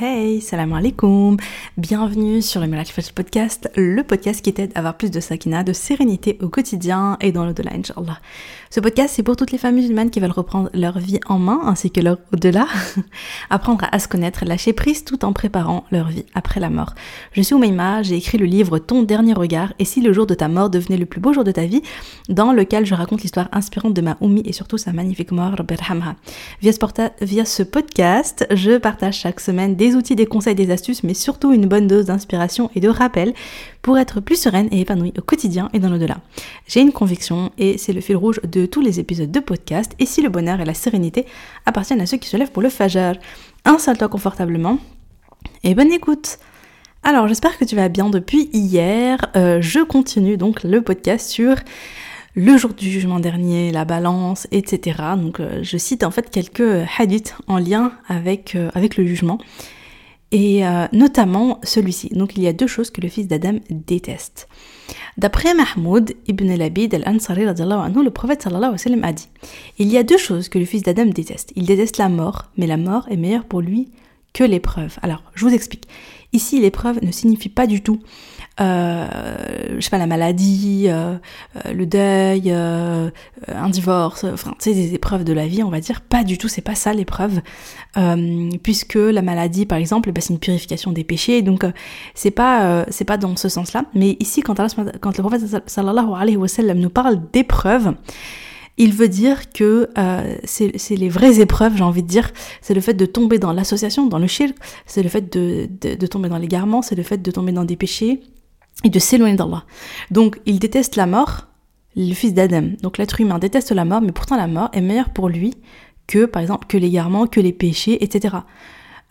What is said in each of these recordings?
Hey, salam alaikum Bienvenue sur le Malach Fajr Podcast, le podcast qui t'aide à avoir plus de sakina, de sérénité au quotidien et dans l'au-delà, Inch'Allah. Ce podcast, c'est pour toutes les femmes musulmanes qui veulent reprendre leur vie en main ainsi que leur au-delà, apprendre à se connaître, lâcher prise tout en préparant leur vie après la mort. Je suis Oumaima, j'ai écrit le livre Ton dernier regard et si le jour de ta mort devenait le plus beau jour de ta vie, dans lequel je raconte l'histoire inspirante de ma Oumi et surtout sa magnifique mort, ce, via ce podcast, je partage chaque semaine des outils, des conseils, des astuces, mais surtout une bonne dose d'inspiration et de rappel pour être plus sereine et épanouie au quotidien et dans l'au-delà. J'ai une conviction et c'est le fil rouge de tous les épisodes de podcast. Et si le bonheur et la sérénité appartiennent à ceux qui se lèvent pour le fajr, installe-toi confortablement et bonne écoute. Alors j'espère que tu vas bien depuis hier. Euh, je continue donc le podcast sur le jour du jugement dernier, la balance, etc. Donc euh, je cite en fait quelques hadiths en lien avec, euh, avec le jugement et notamment celui-ci. Donc il y a deux choses que le fils d'Adam déteste. D'après Mahmoud ibn al-Abid al-Ansari, le prophète sallallahu alayhi wa sallam a dit Il y a deux choses que le fils d'Adam déteste. Il déteste la mort, mais la mort est meilleure pour lui que l'épreuve. Alors, je vous explique. Ici, l'épreuve ne signifie pas du tout euh, je sais pas, la maladie, euh, euh, le deuil, un divorce, enfin, tu sais, des épreuves de la vie, on va dire. Pas du tout, c'est pas ça l'épreuve. puisque la maladie, par exemple, bah, c'est une purification des péchés, donc c'est pas, c'est pas dans ce sens-là. Mais ici, quand, quand le prophète sallallahu alayhi wa sallam nous parle d'épreuves, il veut dire que euh, c'est les vraies épreuves, j'ai envie de dire. C'est le fait de tomber dans l'association, dans le shirk, c'est le fait de, de tomber dans l'égarement, c'est le fait de tomber dans des péchés, et de s'éloigner d'Allah. Donc il déteste la mort, le fils d'Adam. Donc l'être humain déteste la mort, mais pourtant la mort est meilleure pour lui que, par exemple, que l'égarement, que les péchés, etc.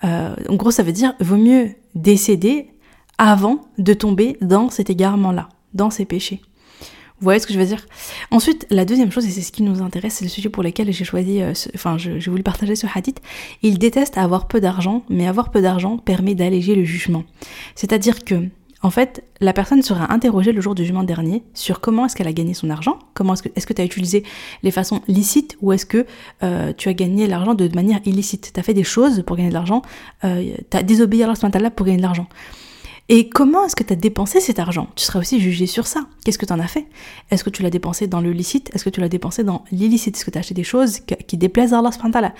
Euh, en gros, ça veut dire, vaut mieux décéder avant de tomber dans cet égarement-là, dans ces péchés. Vous voyez ce que je veux dire? Ensuite, la deuxième chose, et c'est ce qui nous intéresse, c'est le sujet pour lequel j'ai choisi, euh, enfin, j'ai voulu partager ce hadith. Il déteste avoir peu d'argent, mais avoir peu d'argent permet d'alléger le jugement. C'est-à-dire que en fait, la personne sera interrogée le jour du jugement dernier sur comment est-ce qu'elle a gagné son argent, comment est-ce que est-ce que tu as utilisé les façons licites ou est-ce que euh, tu as gagné l'argent de manière illicite. Tu as fait des choses pour gagner de l'argent, euh, tu as désobéi à Allah pour gagner de l'argent. Et comment est-ce que tu as dépensé cet argent? Tu seras aussi jugé sur ça. Qu'est-ce que tu en as fait? Est-ce que tu l'as dépensé dans le licite? Est-ce que tu l'as dépensé dans l'illicite? Est-ce que tu as acheté des choses qui déplaisent à Allah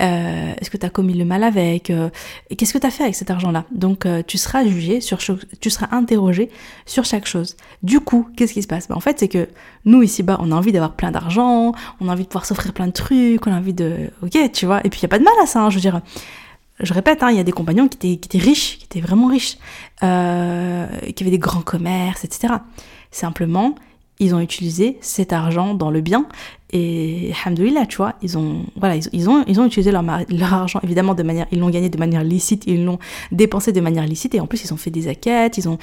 euh, Est-ce que tu as commis le mal avec euh, Qu'est-ce que tu as fait avec cet argent-là? Donc euh, tu seras jugé, sur tu seras interrogé sur chaque chose. Du coup, qu'est-ce qui se passe? Ben, En fait, c'est que nous, ici-bas, on a envie d'avoir plein d'argent, on a envie de pouvoir s'offrir plein de trucs, on a envie de... Ok, tu vois, et puis il n'y a pas de mal à ça, hein, je veux dire je répète, hein, il y a des compagnons qui étaient, riches, qui étaient vraiment riches, euh, qui avaient des grands commerces, etc. Simplement, ils ont utilisé cet argent dans le bien et alhamdoulilah, tu vois, ils ont voilà, ils, ont ils ont utilisé leur, leur argent évidemment de manière ils l'ont gagné de manière licite, ils l'ont dépensé de manière licite et en plus ils ont fait des aquêtes, ils ont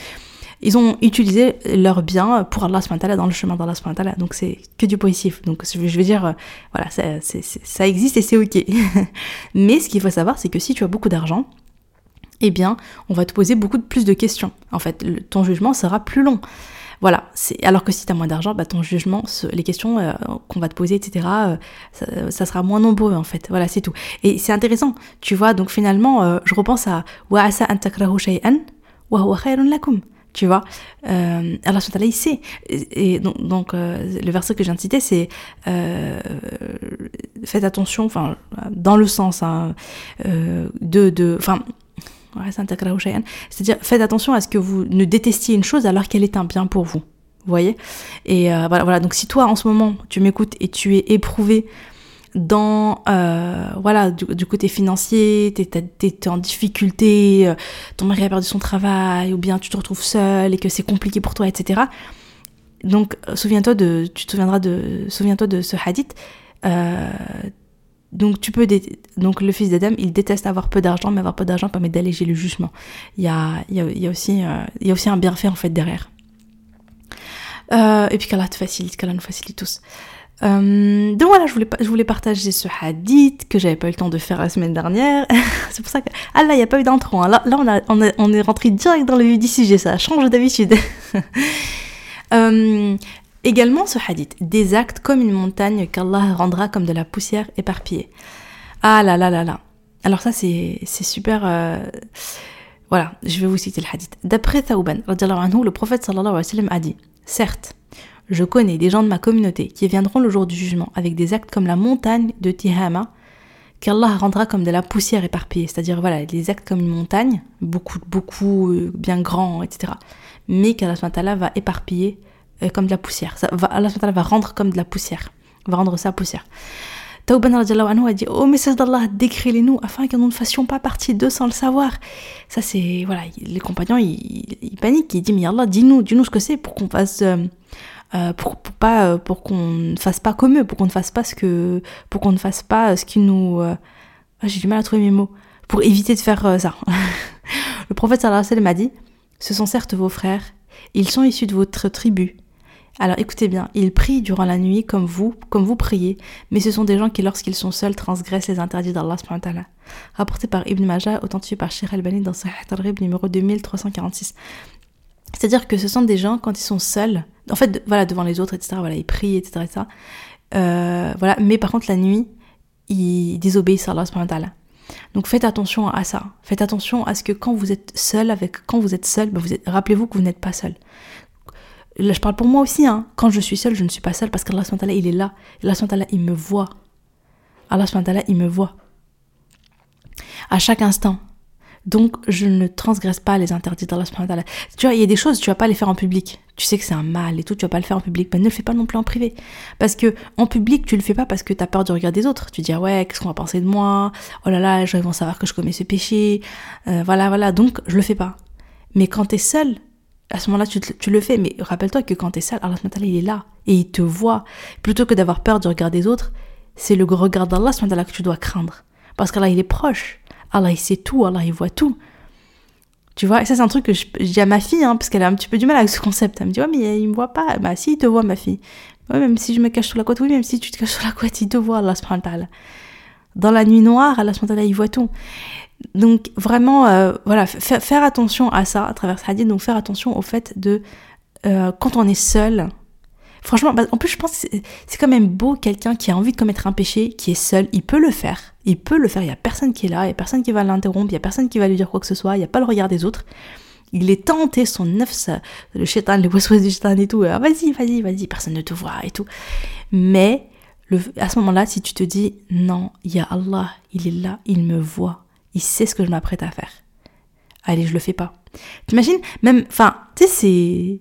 ils ont utilisé leurs biens pour Allah subhanahu dans le chemin d'Allah subhanahu Donc c'est que du positif. Donc je veux dire, euh, voilà, ça, existe et c'est ok. Mais ce qu'il faut savoir, c'est que si tu as beaucoup d'argent, eh bien, on va te poser beaucoup plus de questions. En fait, ton jugement sera plus long. Voilà, alors que si tu as moins d'argent, bah, ton jugement, les questions euh, qu'on va te poser, etc., euh, ça, sera moins nombreux en fait. Voilà, c'est tout. Et c'est intéressant, tu vois. Donc finalement, je repense à wa asa an shay'an wa huwa lakum tu vois. Euh, Allah il sait. Et, donc, euh, le verset que je viens de citer, c'est euh, faites attention, enfin, dans le sens hein, euh, de, de, enfin, c'est-à-dire faites attention à ce que vous ne détestiez une chose alors qu'elle est un bien pour vous. Vous voyez? Et voilà, voilà. Donc si toi en ce moment tu m'écoutes et tu es éprouvé dans euh, voilà du, côté financier, t'es en difficulté, euh, ton mari a perdu son travail, ou bien tu te retrouves seul et que c'est compliqué pour toi, etc. Donc euh, souviens-toi de, tu te souviendras de, souviens-toi de ce hadith. donc tu peux, donc le fils d'Adam, il déteste avoir peu d'argent, mais avoir peu d'argent permet d'alléger le jugement. Il y a, il y a, il y a aussi, il y a aussi un bienfait en fait derrière. et puis qu'Allah te facilite, qu'Allah nous facilite tous. Euh, donc voilà, je voulais, partager ce hadith que j'avais pas eu le temps de faire la semaine dernière. c'est pour ça que... Ah là, il n'y a pas eu d'intro. Hein. Là, on, est rentré direct dans le vif du sujet, ça change d'habitude. euh, également ce hadith. Des actes comme une montagne qu'Allah rendra comme de la poussière éparpillée. Ah là là là là. Alors ça, c'est super... Euh, voilà, je vais vous citer le hadith. D'après Thauban, le prophète sallallahu alayhi wa sallam a dit, certes, je connais des gens de ma communauté qui viendront le jour du jugement avec des actes comme la montagne de Tihama, qu'Allah rendra comme de la poussière éparpillée, c'est-à-dire voilà, des actes comme une montagne, beaucoup, beaucoup, euh, bien grand, etc. Mais qu'Allah va éparpiller euh, comme de la poussière. Ça va, Allah va rendre comme de la poussière, va rendre ça poussière. Tauban a dit Oh message d'Allah, décris-les-nous afin que nous ne fassions pas partie d'eux sans le savoir. Ça, c'est. Voilà, les compagnons, ils, paniquent, ils disent Mais Allah, dis-nous, dis-nous ce que c'est pour qu'on fasse. Euh, euh, pour, pas euh, pour qu'on ne fasse pas comme eux, pour qu'on ne fasse pas ce que pour qu'on ne fasse pas ce qui nous ah, j'ai du mal à trouver mes mots pour éviter de faire ça. le prophète sallallahu alayhi wa dit ce sont certes vos frères, ils sont issus de votre tribu alors écoutez bien, ils prient durant la nuit comme vous, comme vous priez, mais ce sont des gens qui, lorsqu'ils sont seuls, transgressent les interdits d'Allah. Rapporté par Ibn Majah, authentifié par Shir al-Bani dans Sahih al numéro 2346. C'est-à-dire que ce sont des gens, quand ils sont seuls, en fait, voilà, devant les autres, etc., voilà, ils prient, etc., etc., euh, voilà, mais par contre, la nuit, ils désobéissent à Allah. Donc faites attention à ça. Faites attention à ce que quand vous êtes seul, avec quand vous êtes seul, bah, vous rappelez-vous que vous n'êtes pas seul là je parle pour moi aussi, hein. quand je suis seule, je ne suis pas seule parce qu'Allah il est là. Allah il me voit. Allah il me voit. À chaque instant. Donc je ne transgresse pas les interdits d'Allah Tu vois, il y a des choses, tu vas pas les faire en public. Tu sais que c'est un mal et tout, tu vas pas le faire en public. Ben ne le fais pas non plus en privé. Parce que en public, tu le fais pas parce que tu as peur du regard des autres. Tu dis, ah ouais, qu'est-ce qu'on va penser de moi? Oh là là, les gens vont savoir que je commets ce péché. Euh, voilà, voilà. Donc je le fais pas. Mais quand tu es seul, à ce moment-là, tu, le fais. Mais rappelle-toi que quand tu es sale, Allah il est là et il te voit. Plutôt que d'avoir peur du regard des autres, c'est le regard d'Allah que tu dois craindre. Parce qu'Allah, il est proche. Allah, il sait tout. Allah, il voit tout. Tu vois, et ça, c'est un truc que je, dis à ma fille, hein, parce qu'elle a un petit peu du mal avec ce concept. Elle me dit, ouais, mais il me voit pas. Bah, si, il te voit, ma fille. Ouais, même si je me cache sous la couette, oui, même si tu te caches sous la couette, il te voit, Allah, Dans la nuit noire, Allah, il voit tout. Donc vraiment, euh, voilà, faire attention à ça à travers ce hadith, donc faire attention au fait de euh, quand on est seul. Franchement, bah, en plus je pense que c'est quand même beau quelqu'un qui a envie de commettre un péché, qui est seul, il peut le faire. Il peut le faire, il n'y a personne qui est là, il n'y a personne qui va l'interrompre, il n'y a personne qui va lui dire quoi que ce soit, il n'y a pas le regard des autres. Il est tenté, son neuf, le chétan, les poissons du chétan et tout, ah, vas-y, vas-y, vas-y, personne ne te voit et tout. Mais à ce moment-là, si tu te dis, non, il y a Allah, il est là, il me voit, il sait ce que je m'apprête à faire. Allez, je le fais pas. T'imagines Même, enfin, tu sais, c'est.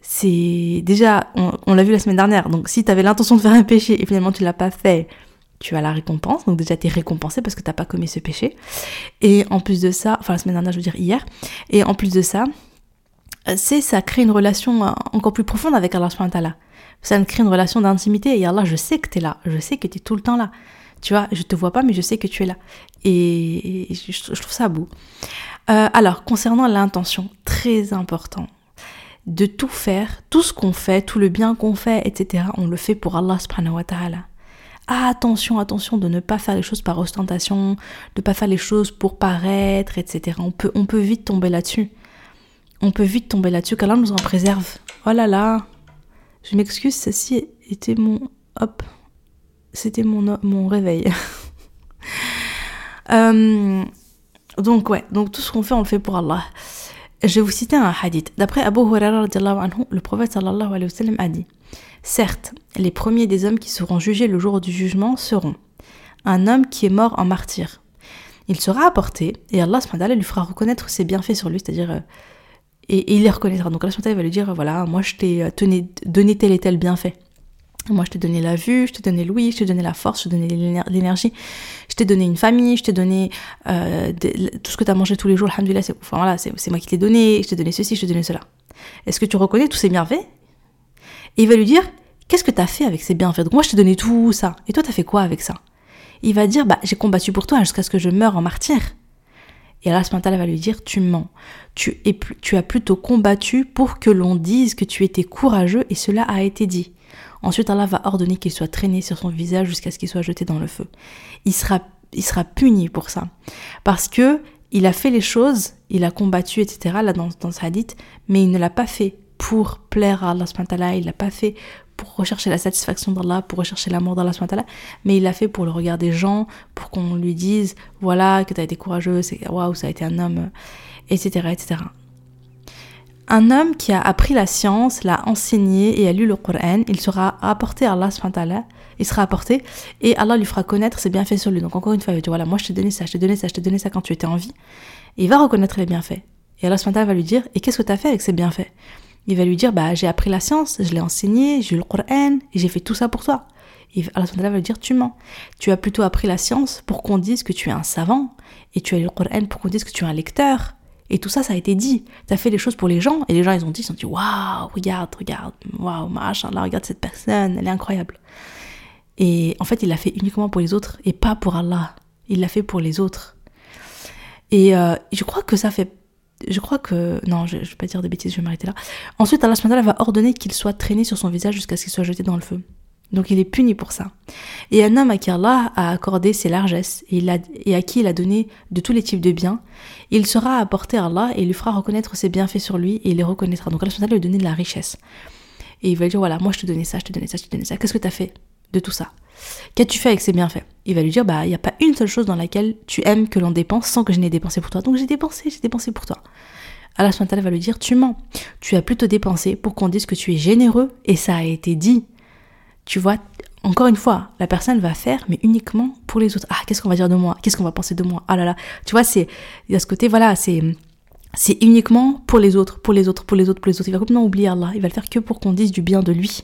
C'est. Déjà, on, l'a vu la semaine dernière. Donc, si tu avais l'intention de faire un péché et finalement tu l'as pas fait, tu as la récompense. Donc, déjà, tu es récompensé parce que t'as pas commis ce péché. Et en plus de ça, enfin, la semaine dernière, je veux dire hier. Et en plus de ça, c'est ça crée une relation encore plus profonde avec Allah subhanahu Ça crée une relation d'intimité. Et Allah, je sais que tu es là. Je sais que tu es tout le temps là. Tu vois, je te vois pas, mais je sais que tu es là. Et je, trouve ça beau. Euh, alors, concernant l'intention, très important. De tout faire, tout ce qu'on fait, tout le bien qu'on fait, etc., on le fait pour Allah subhanahu wa ta'ala. Attention, attention de ne pas faire les choses par ostentation, de ne pas faire les choses pour paraître, etc. On peut, on peut vite tomber là-dessus. On peut vite tomber là-dessus, qu'Allah nous en préserve. Oh là là, je m'excuse, ceci était mon... Hop, c'était mon, mon réveil. Euh, donc ouais, donc tout ce qu'on fait, on le fait pour Allah. Je vais vous citer un hadith. D'après Abu Hurairah, le prophète sallallahu alayhi wa sallam a dit Certes, les premiers des hommes qui seront jugés le jour du jugement seront un homme qui est mort en martyr. Il sera apporté et Allah lui fera reconnaître ses bienfaits sur lui, c'est-à-dire euh, et, il les reconnaîtra. Donc Allah va lui dire voilà, moi je t'ai euh, donné tel et tel bienfait. Moi, je t'ai donné la vue, je t'ai donné l'ouïe, je t'ai donné la force, je t'ai donné l'énergie, je t'ai donné une famille, je t'ai donné euh, tout ce que tu as mangé tous les jours, alhamdoulilah, c'est enfin, voilà, moi qui t'ai donné, je t'ai donné ceci, je t'ai donné cela. Est-ce que tu reconnais tous ces bienfaits? Et il va lui dire, qu'est-ce que tu as fait avec ces bienfaits Donc moi, je t'ai donné tout ça. Et toi, tu as fait quoi avec ça? Il va dire, bah, j'ai combattu pour toi jusqu'à ce que je meure en martyr. Et Allah va lui dire, tu mens. Tu, es, tu as plutôt combattu pour que l'on dise que tu étais courageux et cela a été dit. Ensuite, Allah va ordonner qu'il soit traîné sur son visage jusqu'à ce qu'il soit jeté dans le feu. Il sera, il sera puni pour ça. Parce que il a fait les choses, il a combattu, etc., là dans, dans ce hadith, mais il ne l'a pas fait pour plaire à Allah subhanahu il l'a pas fait pour rechercher la satisfaction d'Allah, pour rechercher l'amour d'Allah subhanahu mais il l'a fait pour le regard des gens, pour qu'on lui dise, voilà, que tu as été courageux, c'est waouh, ça a été un homme, etc., etc. Un homme qui a appris la science, l'a enseigné et a lu le Coran, il sera apporté à Allah il sera apporté et Allah lui fera connaître ses bienfaits sur lui. Donc encore une fois, il va dire voilà, moi je t'ai donné ça, je t'ai donné ça, je t'ai donné ça quand tu étais en vie. Et il va reconnaître les bienfaits. Et Allah va lui dire et qu'est-ce que tu as fait avec ces bienfaits? Il va lui dire bah j'ai appris la science, je l'ai enseigné, j'ai lu le Coran et j'ai fait tout ça pour toi. Et Allah va lui dire tu mens. Tu as plutôt appris la science pour qu'on dise que tu es un savant et tu as lu le Coran pour qu'on dise que tu es un lecteur. Et tout ça, ça a été dit. Tu as fait les choses pour les gens et les gens, ils ont dit, ils ont dit, waouh, regarde, regarde, waouh, machallah, regarde cette personne, elle est incroyable. Et en fait, il l'a fait uniquement pour les autres et pas pour Allah. Il l'a fait pour les autres. Et euh, je crois que ça fait. Je crois que. Non, je, ne vais pas dire des bêtises, je vais m'arrêter là. Ensuite, Allah va ordonner qu'il soit traîné sur son visage jusqu'à ce qu'il soit jeté dans le feu. Donc il est puni pour ça. Et un homme à qui Allah a accordé ses largesses et, et, à qui il a donné de tous les types de biens, il sera apporté à Allah et il lui fera reconnaître ses bienfaits sur lui et il les reconnaîtra. Donc Allah lui donner de la richesse. Et il va lui dire voilà, moi je te donnais ça, je te donnais ça, je te donnais ça. Qu'est-ce que tu as fait de tout ça? Qu'as-tu fait avec ces bienfaits? Il va lui dire, bah, il n'y a pas une seule chose dans laquelle tu aimes que l'on dépense sans que je n'ai dépensé pour toi. Donc j'ai dépensé, j'ai dépensé pour toi. Allah va lui dire, tu mens. Tu as plutôt dépensé pour qu'on dise que tu es généreux et ça a été dit. Tu vois, encore une fois, la personne va faire, mais uniquement pour les autres. Ah, qu'est-ce qu'on va dire de moi? Qu'est-ce qu'on va penser de moi? Ah là là. Tu vois, c'est, il y a ce côté, voilà, c'est, c'est uniquement pour les autres, pour les autres, pour les autres, pour les autres. Il va complètement oublier Allah. Il va le faire que pour qu'on dise du bien de lui.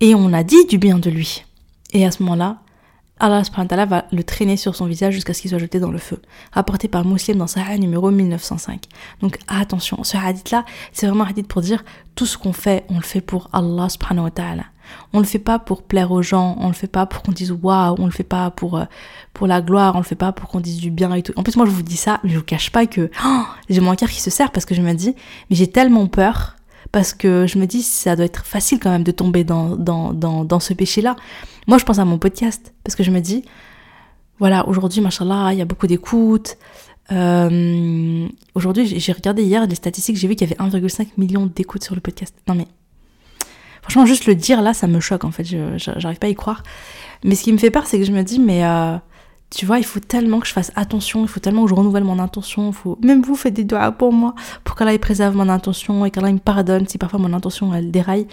Et on a dit du bien de lui. Et à ce moment-là, Allah va le traîner sur son visage jusqu'à ce qu'il soit jeté dans le feu. Rapporté par Muslim dans Sahih numéro 1905. Donc attention, ce hadith-là, c'est vraiment un hadith pour dire tout ce qu'on fait, on le fait pour Allah subhanahu wa. On le fait pas pour plaire aux gens, on le fait pas pour qu'on dise waouh, on le fait pas pour euh, pour la gloire, on le fait pas pour qu'on dise du bien et tout. En plus moi je vous dis ça, mais je vous cache pas que j'ai mon cœur qui se serre parce que je me dis mais j'ai tellement peur parce que je me dis ça doit être facile quand même de tomber dans, dans, dans, dans ce péché-là. Moi, je pense à mon podcast parce que je me dis, voilà, aujourd'hui, machallah, il y a beaucoup d'écoutes. Euh, aujourd'hui, j'ai regardé hier des statistiques, j'ai vu qu'il y avait 1,5 million d'écoutes sur le podcast. Non mais, franchement, juste le dire là, ça me choque en fait, j'arrive pas à y croire. Mais ce qui me fait peur, c'est que je me dis, mais euh, tu vois, il faut tellement que je fasse attention, il faut tellement que je renouvelle mon intention, faut... même vous faites des doigts pour moi, pour qu'Allah préserve mon intention et qu'Allah me pardonne si parfois mon intention elle déraille.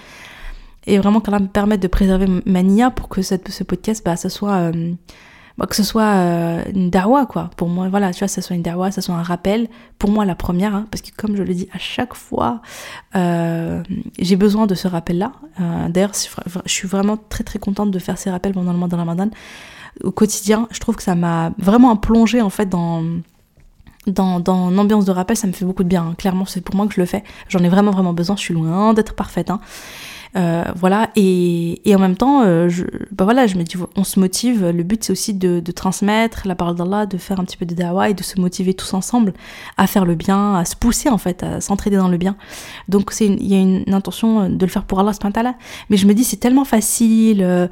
Et vraiment qu'Allah me permette de préserver ma nia pour que ce podcast, bah, ça soit, euh, bah, que ce soit euh, une dawa, quoi. Pour moi, voilà, tu vois, ça soit une dawa, ça soit un rappel. Pour moi, la première, hein, parce que comme je le dis à chaque fois, euh, j'ai besoin de ce rappel-là. D'ailleurs, je suis vraiment très très contente de faire ces rappels pendant le mois de Ramadan au quotidien. Je trouve que ça m'a vraiment plongé en fait dans dans, dans l'ambiance de rappel, ça me fait beaucoup de bien. Hein. Clairement, c'est pour moi que je le fais. J'en ai vraiment, vraiment besoin. Je suis loin d'être parfaite. Hein. Euh, voilà, et, et, en même temps, euh, je, bah voilà, je me dis, on se motive. Le but, c'est aussi de, transmettre la parole d'Allah, de faire un petit peu de dawa et de se motiver tous ensemble à faire le bien, à se pousser en fait, à s'entraider dans le bien. Donc, il y a une, intention de le faire pour Allah. Mais je me dis, c'est tellement facile. Euh,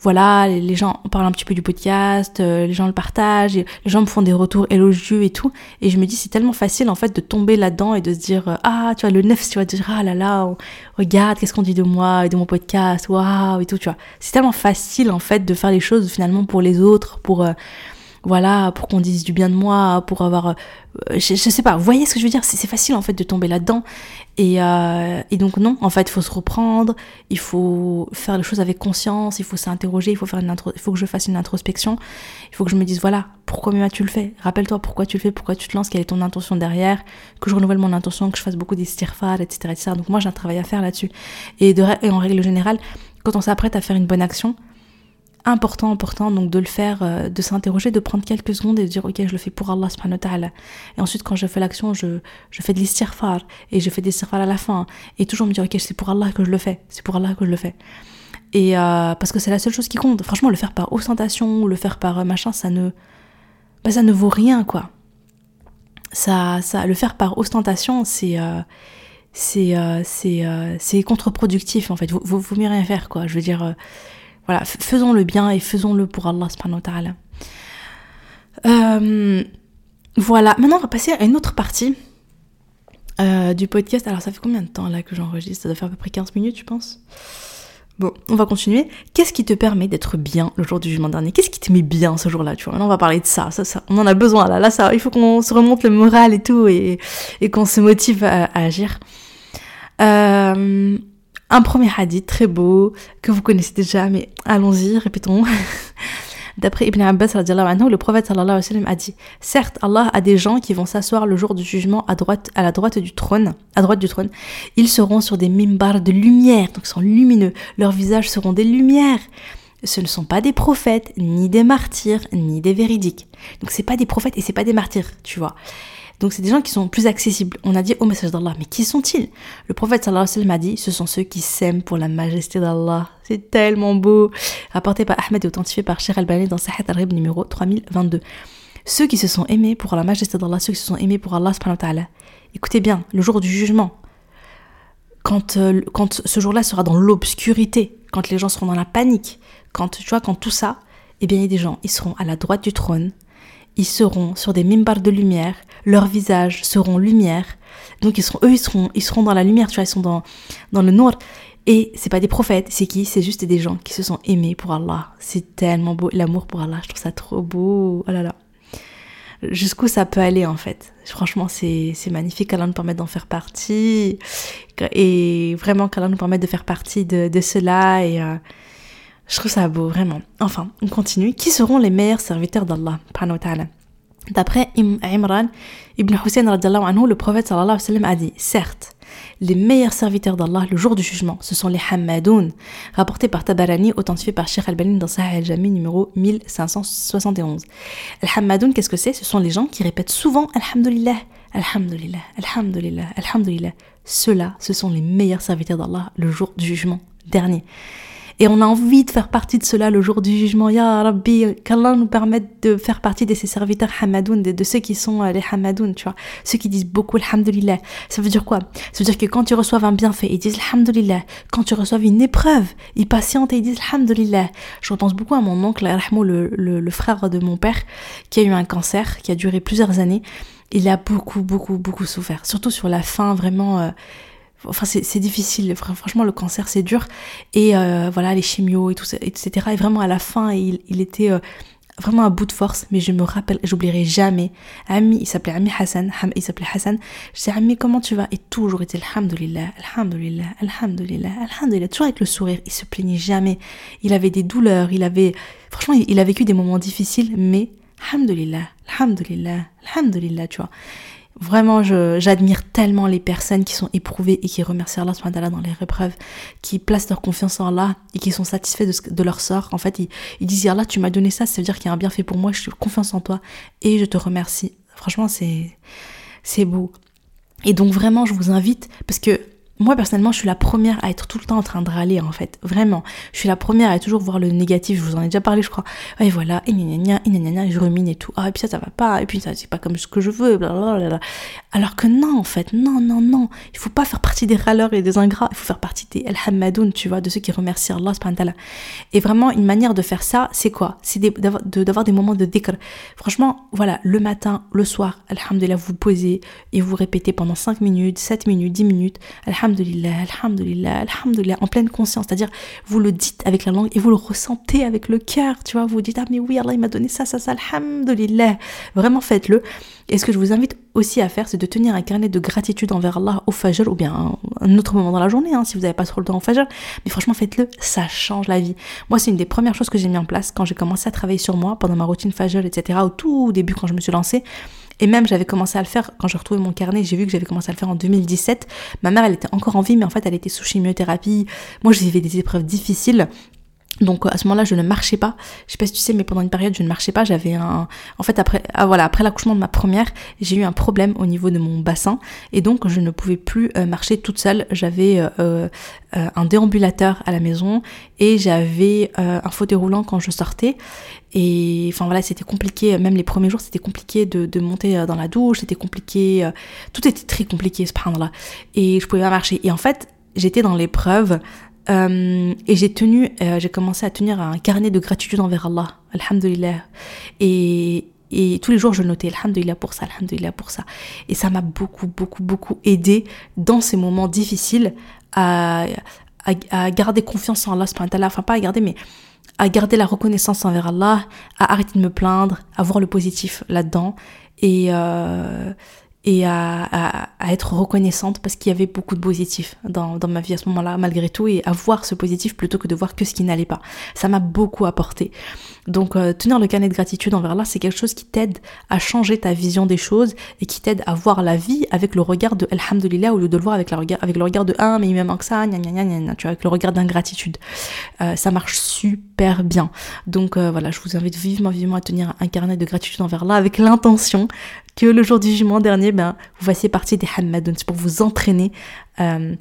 voilà, les gens parlent un petit peu du podcast, les gens le partagent, les gens me font des retours élogieux et tout. Et je me dis, c'est tellement facile en fait de tomber là-dedans et de se dire, ah, tu vois, le neuf, tu vas dire, ah là là, regarde, qu'est-ce qu'on dit de moi et de mon podcast, waouh et tout, tu vois. C'est tellement facile en fait de faire les choses finalement pour les autres, pour euh, voilà, pour qu'on dise du bien de moi, pour avoir, euh, je, sais pas, vous voyez ce que je veux dire? C'est facile en fait de tomber là-dedans. Et, euh, et donc non, en fait, il faut se reprendre, il faut faire les choses avec conscience, il faut s'interroger, il faut faire une il faut que je fasse une introspection, il faut que je me dise voilà, pourquoi tu le fais Rappelle-toi pourquoi tu le fais, pourquoi tu te lances, quelle est ton intention derrière, que je renouvelle mon intention, que je fasse beaucoup d'estirfar, etc., etc. Donc moi j'ai un travail à faire là-dessus. Et, et en règle générale, quand on s'apprête à faire une bonne action, important, important donc de le faire, euh, de s'interroger, de prendre quelques secondes et de dire ok je le fais pour Allah subhanahu wa ta'ala. Et ensuite quand je fais l'action, je, je fais de l'istighfar et je fais des istighfar à la fin. Et toujours me dire ok c'est pour Allah que je le fais, c'est pour Allah que je le fais. Et euh, parce que c'est la seule chose qui compte. Franchement le faire par ostentation le faire par euh, machin ça ne, bah, ça ne vaut rien quoi. Ça, ça, le faire par ostentation c'est... c'est c'est c'est contre-productif en fait. Vous, vous, rien faire quoi. Je veux dire voilà, faisons le bien et faisons-le pour Allah subhanahu wa ta'ala. Euh, voilà, maintenant on va passer à une autre partie euh, du podcast. Alors, ça fait combien de temps là que j'enregistre? Ça doit faire à peu près 15 minutes, je pense. Bon, on va continuer. Qu'est-ce qui te permet d'être bien le jour du jugement dernier? Qu'est-ce qui te met bien ce jour-là Tu vois, maintenant on va parler de ça, ça, ça. On en a besoin là. Là, ça, il faut qu'on se remonte le moral et tout et, et qu'on se motive à, à agir. Euh, un premier hadith très beau que vous connaissez déjà, mais allons-y, répétons. D'après Ibn Abbas, le prophète a dit Certes, Allah a des gens qui vont s'asseoir le jour du jugement à, droite, à la droite du trône. À droite du trône. Ils seront sur des mimbars de lumière, donc ils sont lumineux. Leurs visages seront des lumières. Ce ne sont pas des prophètes, ni des martyrs, ni des véridiques. Donc c'est pas des prophètes et c'est pas des martyrs, tu vois. Donc c'est des gens qui sont plus accessibles. On a dit au message d'Allah, mais qui sont-ils? Le prophète sallallahu alayhi wa sallam a dit, ce sont ceux qui s'aiment pour la majesté d'Allah. C'est tellement beau. Rapporté par Ahmed et authentifié par Sheikh Al-Bani dans Sahih al-Rib numéro 3022. Ceux qui se sont aimés pour la majesté d'Allah, ceux qui se sont aimés pour Allah subhanahu wa ta'ala. Écoutez bien, le jour du jugement, quand, euh, quand ce jour-là sera dans l'obscurité, quand les gens seront dans la panique, quand tu vois, quand tout ça, eh bien il y a des gens, ils seront à la droite du trône, ils seront sur des mimbars de lumière, leurs visages seront lumière. Donc ils seront, eux, ils seront, ils seront dans la lumière, tu vois, ils sont dans, dans le noir. Et c'est pas des prophètes, c'est qui? C'est juste des gens qui se sont aimés pour Allah. C'est tellement beau, l'amour pour Allah, je trouve ça trop beau. Oh là là. Jusqu'où ça peut aller en fait? Franchement, c'est magnifique qu'Allah nous permette d'en faire partie. Et vraiment qu'Allah nous permette de faire partie de, de cela. Et euh, je trouve ça beau, vraiment. Enfin, on continue. Qui seront les meilleurs serviteurs d'Allah D'après Imran ibn Hussein, le prophète sallallahu alayhi wa a dit Certes, les meilleurs serviteurs d'Allah le jour du jugement, ce sont les Hamadoun, rapportés par Tabarani, authentifié par Sheikh Al-Bani dans Sahih al-Jami numéro 1571. Les Hamadoun, qu'est-ce que c'est? Ce sont les gens qui répètent souvent Alhamdulillah, Alhamdulillah, Alhamdulillah, Alhamdulillah. Ceux-là, ce sont les meilleurs serviteurs d'Allah le jour du jugement dernier. Et on a envie de faire partie de cela le jour du jugement. Ya Rabbi, qu'Allah nous permette de faire partie de ces serviteurs hamadoun, de, ceux qui sont euh, les hamadoun, tu vois. Ceux qui disent beaucoup alhamdulillah. Ça veut dire quoi? Ça veut dire que quand tu reçois un bienfait, ils disent alhamdulillah. Quand tu reçois une épreuve, ils patientent et ils disent alhamdulillah. Je repense beaucoup à mon oncle, le, le, le frère de mon père, qui a eu un cancer, qui a duré plusieurs années. Il a beaucoup, beaucoup, beaucoup souffert. Surtout sur la fin, vraiment... Euh, Enfin, c'est difficile. Franchement, le cancer, c'est dur. Et euh, voilà, les chimios et tout ça, etc. Et vraiment, à la fin, il, était euh, vraiment à bout de force. Mais je me rappelle, j'oublierai jamais. Ami, il s'appelait Ami Hassan. Il s'appelait Hassan. Je disais, Ami, comment tu vas? Et toujours, il était Alhamdulillah, Alhamdulillah, Alhamdulillah, Alhamdulillah. Toujours avec le sourire. Il se plaignait jamais. Il avait des douleurs. Il avait, franchement, il, il a vécu des moments difficiles. Mais, Alhamdulillah, Alhamdulillah, Alhamdulillah, tu vois. Vraiment, j'admire tellement les personnes qui sont éprouvées et qui remercient Allah dans les épreuves, qui placent leur confiance en Allah et qui sont satisfaits de, de leur sort. En fait, ils, ils disent Allah, tu m'as donné ça, ça veut dire qu'il y a un bienfait pour moi, je suis confiance en toi et je te remercie. Franchement, c'est beau. Et donc vraiment, je vous invite parce que moi personnellement, je suis la première à être tout le temps en train de râler en fait, vraiment. Je suis la première à toujours voir le négatif. Je vous en ai déjà parlé, je crois. Et voilà, et gna et gna je rumine et tout. Ah et puis ça, ça va pas. Et puis ça, c'est pas comme ce que je veux. Blablabla. Alors que non, en fait, non, non, non. Il faut pas faire partie des râleurs et des ingrats. Il faut faire partie des El tu vois, de ceux qui remercient Allah. Et vraiment, une manière de faire ça, c'est quoi? C'est d'avoir des moments de décor. Franchement, voilà, le matin, le soir, Alhamdulillah, vous posez et vous répétez pendant 5 minutes, 7 minutes, 10 minutes. Alhamdulillah, Alhamdulillah, Alhamdulillah, en pleine conscience. C'est-à-dire, vous le dites avec la langue et vous le ressentez avec le cœur, tu vois. Vous dites, ah mais oui, Allah, il m'a donné ça, ça, ça, Alhamdulillah. Vraiment, faites-le. Et ce que je vous invite aussi à faire, c'est de tenir un carnet de gratitude envers Allah au Fajr ou bien un autre moment dans la journée, hein, si vous n'avez pas trop le temps au Fajr. Mais franchement, faites-le, ça change la vie. Moi, c'est une des premières choses que j'ai mis en place quand j'ai commencé à travailler sur moi pendant ma routine Fajr, etc. Au tout début, quand je me suis lancée. Et même, j'avais commencé à le faire quand j'ai retrouvé mon carnet. J'ai vu que j'avais commencé à le faire en 2017. Ma mère, elle était encore en vie, mais en fait, elle était sous chimiothérapie. Moi, j'ai vécu des épreuves difficiles. Donc à ce moment-là, je ne marchais pas. Je sais pas si tu sais, mais pendant une période, je ne marchais pas. J'avais un, en fait, après, ah, voilà, après l'accouchement de ma première, j'ai eu un problème au niveau de mon bassin et donc je ne pouvais plus euh, marcher toute seule. J'avais euh, euh, un déambulateur à la maison et j'avais un fauteuil roulant quand je sortais. Et enfin voilà, c'était compliqué. Même les premiers jours, c'était compliqué de, de, monter dans la douche. C'était compliqué. tout était très compliqué, ce là Et je pouvais pas marcher. Et en fait, j'étais dans l'épreuve euh, et j'ai tenu, euh, j'ai commencé à tenir un carnet de gratitude envers Allah, alhamdulillah. Et, et tous les jours je notais alhamdulillah pour ça, alhamdulillah pour ça. Et ça m'a beaucoup, beaucoup, beaucoup aidé dans ces moments difficiles à, à, garder confiance en Allah, enfin pas à garder, mais à garder la reconnaissance envers Allah, à arrêter de me plaindre, à voir le positif là-dedans et, euh, et à, à, à, être reconnaissante parce qu'il y avait beaucoup de positifs dans, dans ma vie à ce moment-là, malgré tout, et à voir ce positif plutôt que de voir que ce qui n'allait pas. Ça m'a beaucoup apporté. Donc, euh, tenir le carnet de gratitude envers Allah, c'est quelque chose qui t'aide à changer ta vision des choses et qui t'aide à voir la vie avec le regard de Alhamdulillah au lieu de le voir avec, la regard, avec le regard de Ah, mais il me manque ça, gna gna gna tu vois, avec le regard d'ingratitude. Euh, ça marche super bien. Donc, euh, voilà, je vous invite vivement, vivement à tenir un carnet de gratitude envers Allah avec l'intention que le jour du jugement dernier, ben, vous fassiez partie des Hammadoun. C'est pour vous entraîner euh,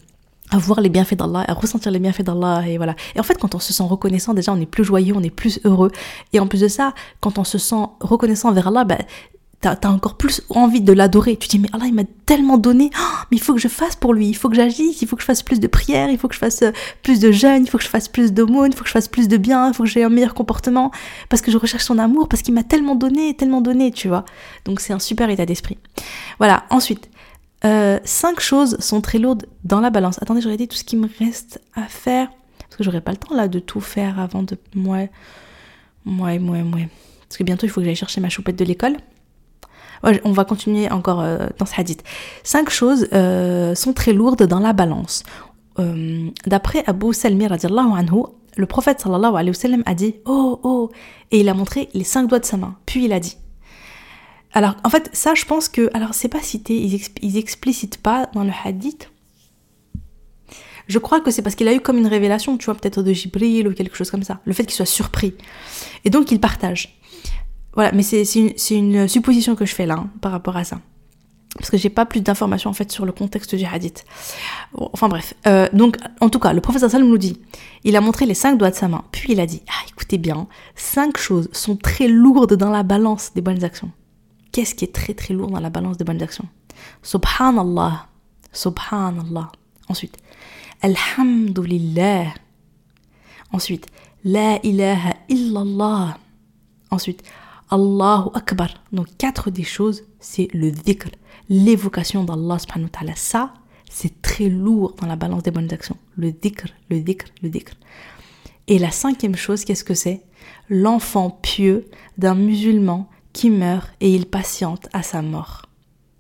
à voir les bienfaits d'Allah, à ressentir les bienfaits d'Allah, et voilà. Et en fait, quand on se sent reconnaissant, déjà, on est plus joyeux, on est plus heureux. Et en plus de ça, quand on se sent reconnaissant envers Allah, ben, t'as as encore plus envie de l'adorer. Tu dis, mais Allah, il m'a tellement donné, oh, mais il faut que je fasse pour lui, il faut que j'agisse, il faut que je fasse plus de prières, il faut que je fasse euh, plus de jeûnes, il faut que je fasse plus d'aumônes, il faut que je fasse plus de bien, il faut que j'ai un meilleur comportement, parce que je recherche son amour, parce qu'il m'a tellement donné, tellement donné, tu vois. Donc c'est un super état d'esprit. Voilà, ensuite, euh, cinq choses sont très lourdes dans la balance. Attendez, je dit tout ce qui me reste à faire, parce que j'aurai pas le temps là de tout faire avant de... moi moi moi moi Parce que bientôt il faut que j'aille chercher ma choupette de l'école on va continuer encore euh, dans ce hadith. Cinq choses euh, sont très lourdes dans la balance. Euh, d'après Abu Salmi anhu, le prophète sallallahu alayhi wa sallam a dit Oh, oh Et il a montré les cinq doigts de sa main. Puis il a dit Alors, en fait, ça, je pense que. Alors, c'est pas cité, ils, ils explicitent pas dans le hadith. Je crois que c'est parce qu'il a eu comme une révélation, tu vois, peut-être de Jibril ou quelque chose comme ça. Le fait qu'il soit surpris. Et donc, il partage. Voilà, mais c'est une, supposition que je fais là hein, par rapport à ça. Parce que j'ai pas plus d'informations en fait sur le contexte du hadith. enfin bref. Euh, donc en tout cas, le professeur Salm nous dit, il a montré les cinq doigts de sa main, puis il a dit, ah écoutez bien, cinq choses sont très lourdes dans la balance des bonnes actions. Qu'est-ce qui est très très lourd dans la balance des bonnes actions? Subhanallah, Subhanallah. Ensuite, Alhamdulillah. Ensuite, La ilaha illallah. Ensuite, Allahu Akbar. Donc quatre des choses, c'est le dhikr, l'évocation d'Allah subhanahu wa ta'ala. Ça, c'est très lourd dans la balance des bonnes actions. Le dhikr, le dhikr, le dhikr. Et la cinquième chose, qu'est-ce que c'est? L'enfant pieux d'un musulman qui meurt et il patiente à sa mort.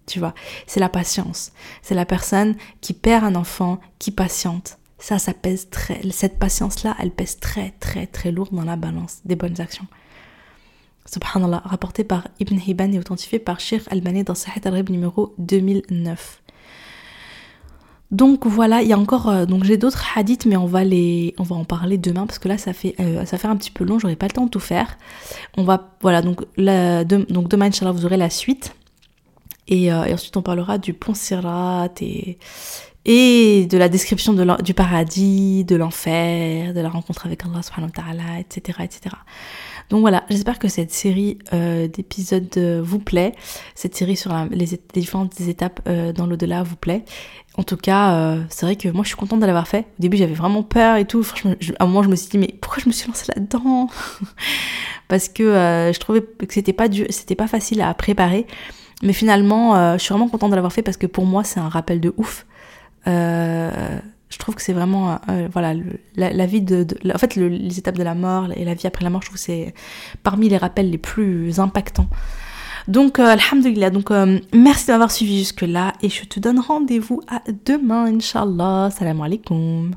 Tu vois, c'est la patience. C'est la personne qui perd un enfant, qui patiente. Ça, ça pèse très. Cette patience-là, elle pèse très, très, très lourd dans la balance des bonnes actions. Subhanallah, rapporté par Ibn Hibban et authentifié par Sheikh Albani dans Sahih al-Rib numéro 2009. Donc voilà, il y a encore euh, donc j'ai d'autres hadiths mais on va les on va en parler demain parce que là ça fait euh, ça fait un petit peu long, j'aurai pas le temps de tout faire. On va voilà donc donc demain inchallah vous aurez la suite et, euh, et, ensuite on parlera du pont Sirat et et de la description de du paradis, de l'enfer, de la rencontre avec Allah subhanahu wa ta'ala, etc., etc. Donc voilà, j'espère que cette série euh, d'épisodes euh, vous plaît, cette série sur les, différentes étapes euh, dans l'au-delà vous plaît. En tout cas, c'est vrai que moi je suis contente de l'avoir fait. Au début j'avais vraiment peur et tout. Franchement, à un moment je me suis dit mais pourquoi je me suis lancée là-dedans Parce que je trouvais que c'était pas c'était pas facile à préparer. Mais finalement, je suis vraiment contente de l'avoir fait parce que pour moi c'est un rappel de ouf. Euh, je trouve que c'est vraiment euh, voilà la, vie de, en fait les étapes de la mort et la vie après la mort je trouve que c'est parmi les rappels les plus impactants. Donc euh, alhamdulillah donc euh, merci d'avoir suivi jusque là et je te donne rendez-vous à demain inshallah. Salam alaikum